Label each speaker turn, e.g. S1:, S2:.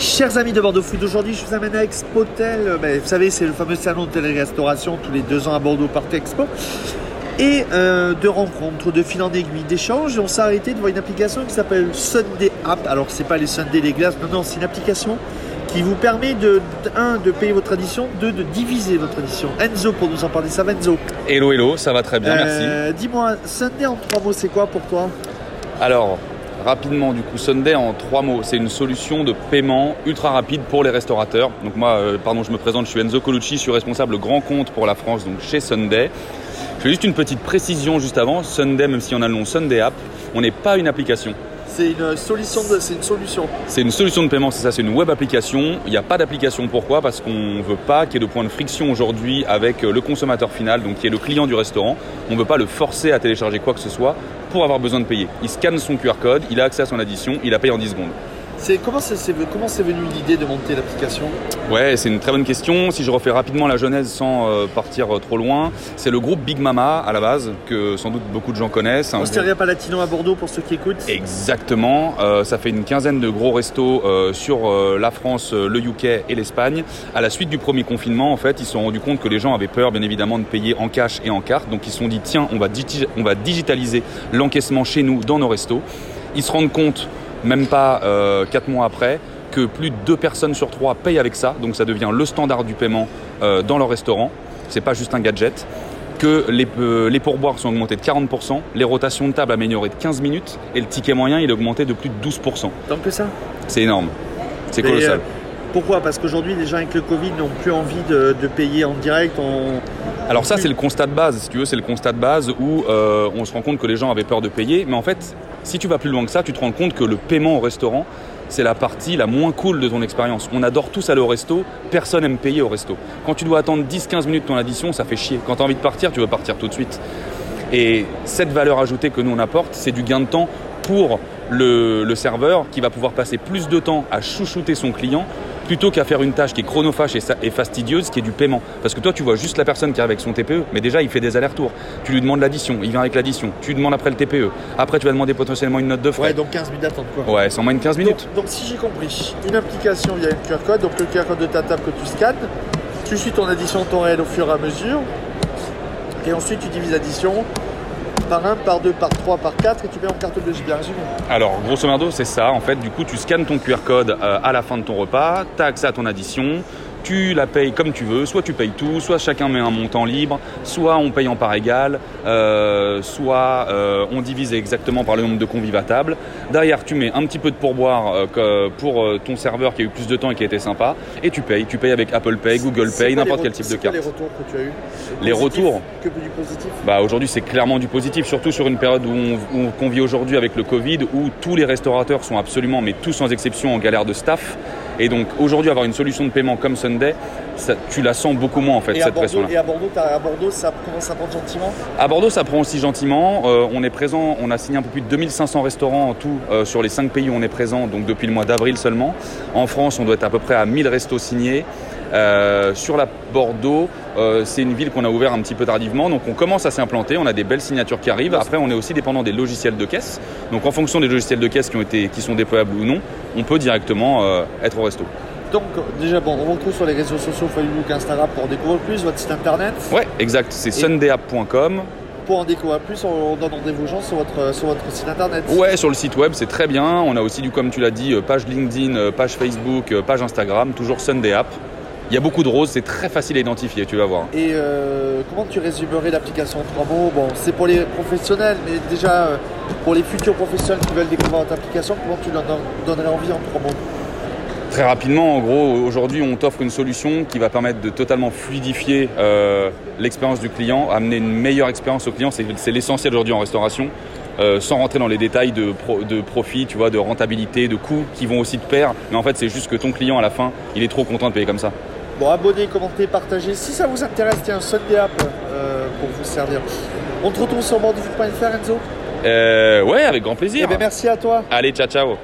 S1: Chers amis de Bordeaux Food, aujourd'hui je vous amène à Expotel. Euh, ben, vous savez, c'est le fameux salon de télé-restauration tous les deux ans à Bordeaux Parc Expo. Et euh, de rencontres, de fil en aiguille, d'échanges. Et on s'est arrêté devant une application qui s'appelle Sunday App. Alors, c'est pas les Sunday les glaces, non, non, c'est une application qui vous permet de, un, de payer votre tradition, deux, de diviser votre tradition. Enzo, pour nous en parler, ça va Enzo?
S2: Hello, hello, ça va très bien,
S1: Euh,
S2: merci.
S1: Dis-moi, Sunday en trois mots, c'est quoi pour toi?
S2: Alors, rapidement, du coup, Sunday en trois mots, c'est une solution de paiement ultra rapide pour les restaurateurs. Donc moi, euh, pardon, je me présente, je suis Enzo Colucci, je suis responsable grand compte pour la France, donc chez Sunday. Je fais juste une petite précision juste avant. Sunday, même si on a le nom Sunday App, on n'est pas une application.
S1: C'est une solution de, c'est une solution.
S2: C'est une solution de paiement, c'est ça, c'est une web application. Il n'y a pas d'application. Pourquoi? Parce qu'on ne veut pas qu'il y ait de point de friction aujourd'hui avec euh, le consommateur final, donc qui est le client du restaurant. On ne veut pas le forcer à télécharger quoi que ce soit pour avoir besoin de payer. Il scanne son QR code, il a accès à son addition, il a payé en 10 secondes.
S1: C'est comment c'est, comment c'est venu l'idée de monter l'application?
S2: Ouais, c'est une très bonne question. Si je refais rapidement la genèse sans euh, partir euh, trop loin, c'est le groupe Big Mama à la base, que sans doute beaucoup de gens connaissent.
S1: Osteria Palatino à Bordeaux pour ceux qui écoutent.
S2: Exactement. Euh, ça fait une quinzaine de gros restos sur la France, le UK et l'Espagne. À la suite du premier confinement, en fait, ils se sont rendus compte que les gens avaient peur, bien évidemment, de payer en cash et en carte. Donc, ils se sont dit tiens, on va, on va digitaliser l'encaissement chez nous dans nos restos. Ils se rendent compte, même pas euh, quatre mois après, que plus de deux personnes sur trois payent avec ça. Donc, ça devient le standard du paiement euh, dans leur restaurant. C'est pas juste un gadget que les, euh, les pourboires sont augmentés de 40%, les rotations de table améliorées de 15 minutes et le ticket moyen il est augmenté de plus de 12%.
S1: Tant que ça?
S2: C'est énorme. C'est
S1: Mais,
S2: colossal.
S1: euh, pourquoi? Parce qu'aujourd'hui, les gens avec le Covid n'ont plus envie de, de payer en direct.
S2: Alors ça c'est le constat de base, si tu veux, c'est le constat de base où euh, on se rend compte que les gens avaient peur de payer, mais en fait, si tu vas plus loin que ça, tu te rends compte que le paiement au restaurant, c'est la partie la moins cool de ton expérience. On adore tous aller au resto, personne aime payer au resto. Quand tu dois attendre 10-15 minutes ton addition, ça fait chier. Quand tu as envie de partir, tu veux partir tout de suite. Et cette valeur ajoutée que nous on apporte, c'est du gain de temps pour le, le serveur qui va pouvoir passer plus de temps à chouchouter son client plutôt qu'à faire une tâche qui est chronophage et, fastidieuse, qui est du paiement. Parce que toi, tu vois juste la personne qui arrive avec son TPE, mais déjà, il fait des allers-retours. Tu lui demandes l'addition, il vient avec l'addition. Tu lui demandes après le TPE. Après, tu vas demander potentiellement une note de frais.
S1: Ouais, donc 15 minutes d'attente quoi.
S2: Ouais, c'est en moins de 15 minutes.
S1: Donc, donc, si j'ai compris, une application via un QR code, donc le QR code de ta table que tu scannes, tu suis ton addition temps réel au fur et à mesure, et ensuite tu divises l'addition par 1, par 2, par 3, par 4, et tu mets en carte bleue, j'ai bien résumé.
S2: Alors, grosso merdo, c'est ça. En fait, du coup, tu scannes ton QR code euh, à la fin de ton repas, tu as accès à ton addition, tu la payes comme tu veux. Soit tu payes tout, soit chacun met un montant libre, soit on paye en part égale, euh, soit euh, on divise exactement par le nombre de convives à table. Derrière, tu mets un petit peu de pourboire euh, pour ton serveur qui a eu plus de temps et qui a été sympa, et tu payes. Tu payes avec Apple Pay, Google Pay, n'importe quel type de carte.
S1: les retours que tu as eu
S2: Les retours
S1: Que du positif?
S2: Bah aujourd'hui c'est clairement du positif, surtout sur une période où on, où- qu'on vit aujourd'hui avec le Covid, où tous les restaurateurs sont absolument, mais tous sans exception, en galère de staff. Et donc aujourd'hui avoir une solution de paiement comme Sunday, ça- tu la sens beaucoup moins en fait
S1: et,
S2: cette pression-là.
S1: et à Bordeaux, t'as- à Bordeaux, ça commence à prendre gentiment?
S2: À Bordeaux, ça prend aussi gentiment. Euh, on est présent, on a signé un peu plus de 2500 restaurants en tout euh, sur les 5 pays où on est présent, donc depuis le mois d'avril seulement. En France, on doit être à peu près à 1000 restos signés. Euh, sur la Bordeaux, euh, c'est une ville qu'on a ouvert un petit peu tardivement, donc on commence à s'implanter. On a des belles signatures qui arrivent. Après, on est aussi dépendant des logiciels de caisse. Donc, en fonction des logiciels de caisse qui ont été, qui sont déployables ou non, on peut directement euh, être au resto.
S1: Donc, déjà, bon, on vous retrouve sur les réseaux sociaux, Facebook, Instagram pour en découvrir plus, votre site internet.
S2: Ouais, exact. C'est sundayapp.com.
S1: Pour en découvrir plus, on donne rendez-vous aux gens sur votre, sur votre site internet.
S2: Ouais, sur le site web, c'est très bien. On a aussi, du, comme tu l'as dit, page LinkedIn, page Facebook, page Instagram, toujours Sunday App. Il y a beaucoup de roses, c'est très facile à identifier, tu vas voir.
S1: Et euh, comment tu résumerais l'application en trois mots? Bon, c'est pour les professionnels, mais déjà euh, pour les futurs professionnels qui veulent découvrir votre application, comment tu leur don- donnerais envie en trois mots?
S2: Très rapidement, en gros, aujourd'hui, on t'offre une solution qui va permettre de totalement fluidifier euh, l'expérience du client, amener une meilleure expérience au client. C'est c'est l'essentiel aujourd'hui en restauration. Euh, sans rentrer dans les détails de, pro- de profit, tu vois, de rentabilité, de coûts qui vont aussi de pair. Mais en fait, c'est juste que ton client, à la fin, il est trop content de payer comme ça.
S1: Bon, abonnez, commentez, partagez. Si ça vous intéresse, tiens, un Sunday App euh, pour vous servir. On te retrouve sur bordeauxfoot.fr, Enzo
S2: Euh, ouais, avec grand plaisir.
S1: Eh bien, merci à toi.
S2: Allez, ciao, ciao.